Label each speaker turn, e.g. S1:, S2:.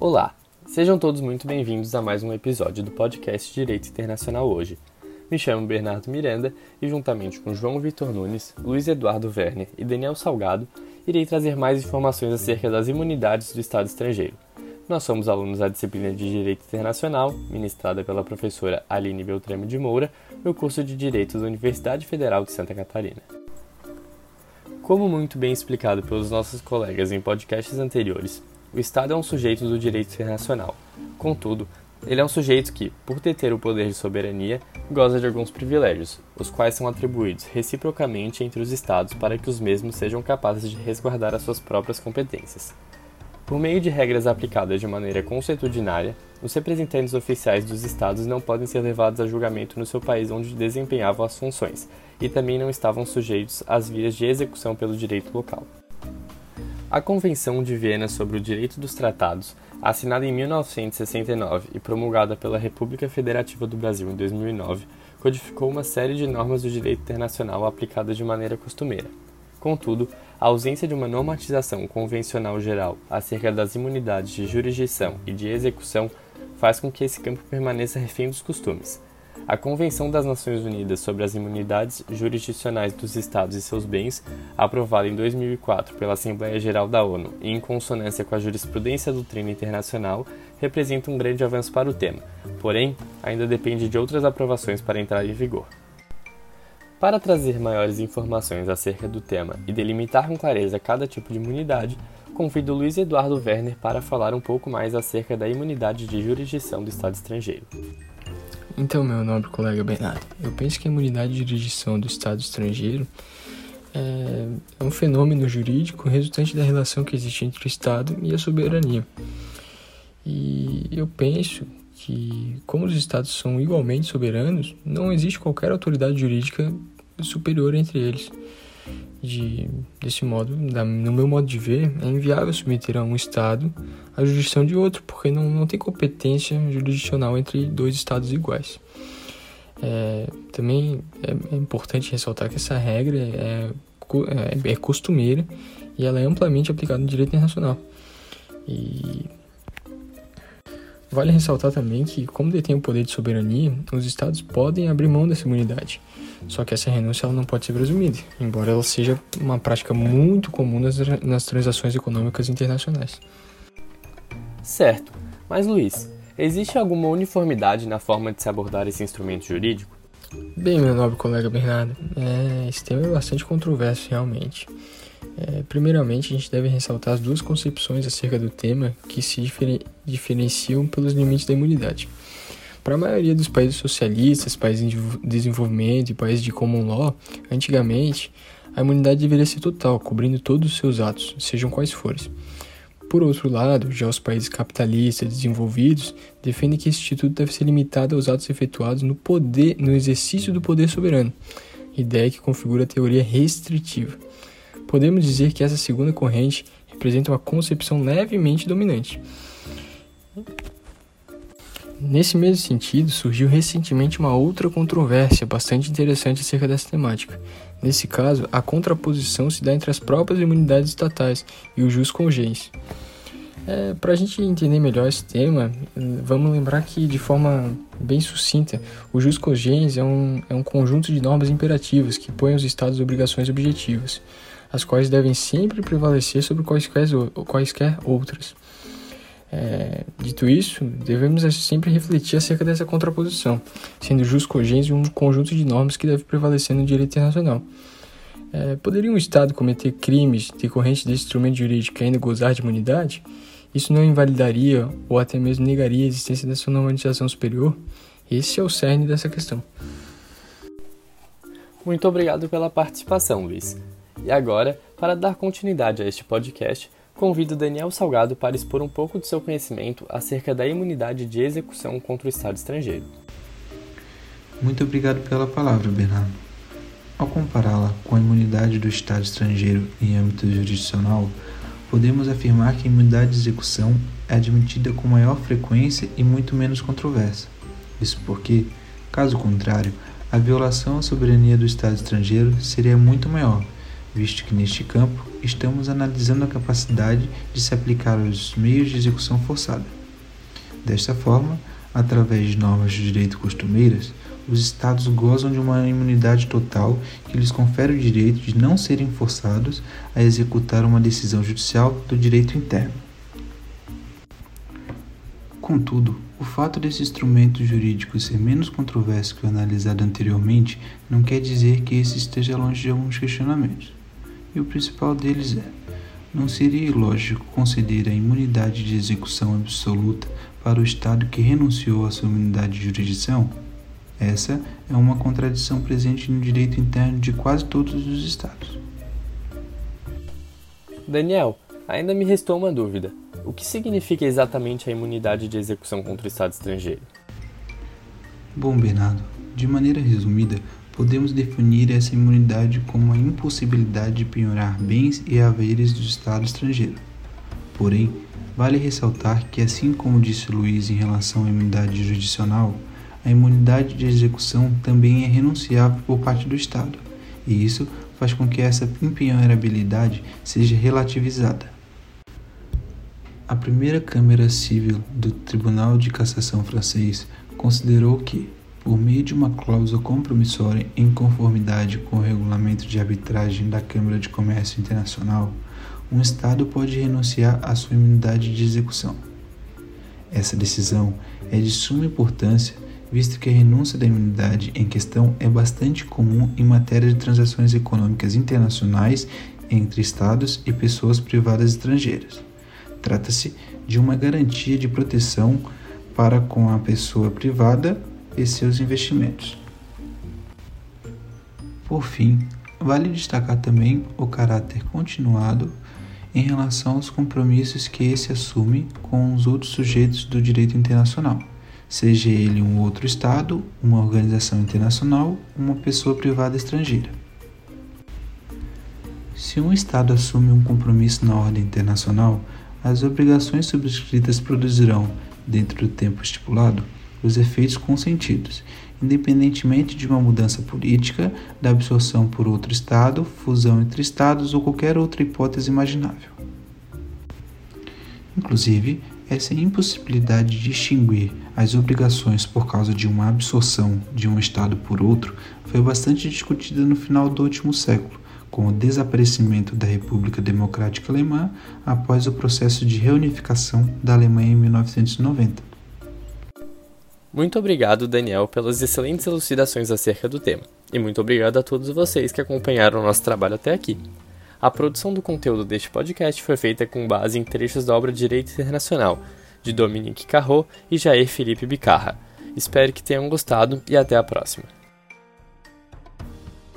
S1: Olá, sejam todos muito bem-vindos a mais um episódio do podcast Direito Internacional Hoje. Me chamo Bernardo Miranda e, juntamente com João Vitor Nunes, Luiz Eduardo Werner e Daniel Salgado, irei trazer mais informações acerca das imunidades do Estado estrangeiro. Nós somos alunos da disciplina de Direito Internacional, ministrada pela professora Aline Beltrame de Moura, no curso de Direito da Universidade Federal de Santa Catarina. Como muito bem explicado pelos nossos colegas em podcasts anteriores, o Estado é um sujeito do direito internacional. Contudo, ele é um sujeito que, por deter o poder de soberania, goza de alguns privilégios, os quais são atribuídos reciprocamente entre os Estados para que os mesmos sejam capazes de resguardar as suas próprias competências. Por meio de regras aplicadas de maneira consuetudinária, os representantes oficiais dos estados não podem ser levados a julgamento no seu país onde desempenhavam as funções, e também não estavam sujeitos às vias de execução pelo direito local. A Convenção de Viena sobre o Direito dos Tratados, assinada em 1969 e promulgada pela República Federativa do Brasil em 2009, codificou uma série de normas do direito internacional aplicadas de maneira costumeira. Contudo, a ausência de uma normatização convencional geral acerca das imunidades de jurisdição e de execução faz com que esse campo permaneça refém dos costumes. A Convenção das Nações Unidas sobre as Imunidades Jurisdicionais dos Estados e seus Bens, aprovada em 2004 pela Assembleia Geral da ONU e em consonância com a jurisprudência e doutrina internacional, representa um grande avanço para o tema, porém, ainda depende de outras aprovações para entrar em vigor. Para trazer maiores informações acerca do tema e delimitar com clareza cada tipo de imunidade, convido Luiz Eduardo Werner para falar um pouco mais acerca da imunidade de jurisdição do Estado estrangeiro.
S2: Então, meu nobre colega Bernardo, eu penso que a imunidade de jurisdição do Estado estrangeiro é, é um fenômeno jurídico resultante da relação que existe entre o Estado e a soberania. E eu penso que, como os Estados são igualmente soberanos, não existe qualquer autoridade jurídica superior entre eles. De, desse modo, no meu modo de ver, é inviável submeter a um Estado a jurisdição de outro, porque não, não tem competência jurisdicional entre dois Estados iguais. É, também é, é, importante ressaltar que essa regra é, é, é costumeira e ela é amplamente aplicada no direito internacional. E Vale ressaltar também que, como detém o poder de soberania, os estados podem abrir mão dessa imunidade. Só que essa renúncia ela não pode ser presumida, embora ela seja uma prática muito comum nas, nas transações econômicas internacionais.
S1: Certo, mas Luiz, existe alguma uniformidade na forma de se abordar esse instrumento jurídico?
S2: Bem, meu nobre colega Bernardo, é, esse tema é bastante controverso realmente. É, primeiramente, a gente deve ressaltar as duas concepções acerca do tema que se diferen diferenciam pelos limites da imunidade. Para a maioria dos países socialistas, países em desenvolvimento e países de common law, antigamente, a imunidade deveria ser total, cobrindo todos os seus atos, sejam quais forem. Por outro lado, já os países capitalistas desenvolvidos defendem que esse instituto deve ser limitado aos atos efetuados no poder, no exercício do poder soberano, ideia que configura a teoria restritiva. Podemos dizer que essa segunda corrente representa uma concepção levemente dominante. Nesse mesmo sentido, surgiu recentemente uma outra controvérsia bastante interessante acerca dessa temática. Nesse caso, a contraposição se dá entre as próprias imunidades estatais e o jus congens. É, Para a gente entender melhor esse tema, vamos lembrar que, de forma bem sucinta, o jus congens é um, é um conjunto de normas imperativas que põem aos estados obrigações objetivas as quais devem sempre prevalecer sobre quaisquer, quaisquer outras. É, dito isso, devemos sempre refletir acerca dessa contraposição, sendo jus cogens um conjunto de normas que deve prevalecer no direito internacional. É, poderia um Estado cometer crimes decorrentes desse instrumento jurídico e ainda gozar de imunidade? Isso não invalidaria ou até mesmo negaria a existência dessa normalização superior? Esse é o cerne dessa questão.
S1: Muito obrigado pela participação, Luiz. E agora, para dar continuidade a este podcast, convido Daniel Salgado para expor um pouco do seu conhecimento acerca da imunidade de execução contra o Estado estrangeiro.
S3: Muito obrigado pela palavra, Bernardo. Ao compará-la com a imunidade do Estado estrangeiro em âmbito jurisdicional, podemos afirmar que a imunidade de execução é admitida com maior frequência e muito menos controversa. Isso porque, caso contrário, a violação à soberania do Estado estrangeiro seria muito maior visto que neste campo estamos analisando a capacidade de se aplicar aos meios de execução forçada. Desta forma, através de normas de direito costumeiras, os Estados gozam de uma imunidade total que lhes confere o direito de não serem forçados a executar uma decisão judicial do direito interno. Contudo, o fato desse instrumento jurídico ser menos controverso que o analisado anteriormente não quer dizer que esse esteja longe de alguns questionamentos. E o principal deles é: não seria ilógico conceder a imunidade de execução absoluta para o Estado que renunciou à sua imunidade de jurisdição? Essa é uma contradição presente no direito interno de quase todos os Estados.
S1: Daniel, ainda me restou uma dúvida. O que significa exatamente a imunidade de execução contra o Estado estrangeiro?
S3: Bom, Bernardo, de maneira resumida, podemos definir essa imunidade como a impossibilidade de penhorar bens e haveres do Estado estrangeiro. Porém, vale ressaltar que, assim como disse Luiz em relação à imunidade jurisdicional, a imunidade de execução também é renunciável por parte do Estado, e isso faz com que essa impenhorabilidade seja relativizada. A primeira Câmara Civil do Tribunal de Cassação francês considerou que, por meio de uma cláusula compromissória em conformidade com o regulamento de arbitragem da Câmara de Comércio Internacional, um Estado pode renunciar à sua imunidade de execução. Essa decisão é de suma importância, visto que a renúncia da imunidade em questão é bastante comum em matéria de transações econômicas internacionais entre Estados e pessoas privadas estrangeiras. Trata-se de uma garantia de proteção para com a pessoa privada e seus investimentos. Por fim, vale destacar também o caráter continuado em relação aos compromissos que esse assume com os outros sujeitos do direito internacional, seja ele um outro Estado, uma organização internacional, uma pessoa privada estrangeira. Se um Estado assume um compromisso na ordem internacional, as obrigações subscritas produzirão, dentro do tempo estipulado, os efeitos consentidos, independentemente de uma mudança política, da absorção por outro Estado, fusão entre Estados ou qualquer outra hipótese imaginável. Inclusive, essa impossibilidade de extinguir as obrigações por causa de uma absorção de um Estado por outro foi bastante discutida no final do último século, com o desaparecimento da República Democrática Alemã após o processo de reunificação da Alemanha em 1990.
S1: Muito obrigado, Daniel, pelas excelentes elucidações acerca do tema, e muito obrigado a todos vocês que acompanharam o nosso trabalho até aqui. A produção do conteúdo deste podcast foi feita com base em trechos da obra Direito Internacional, de Dominique Carrot e Jair Felipe Bicarra. Espero que tenham gostado e até a próxima.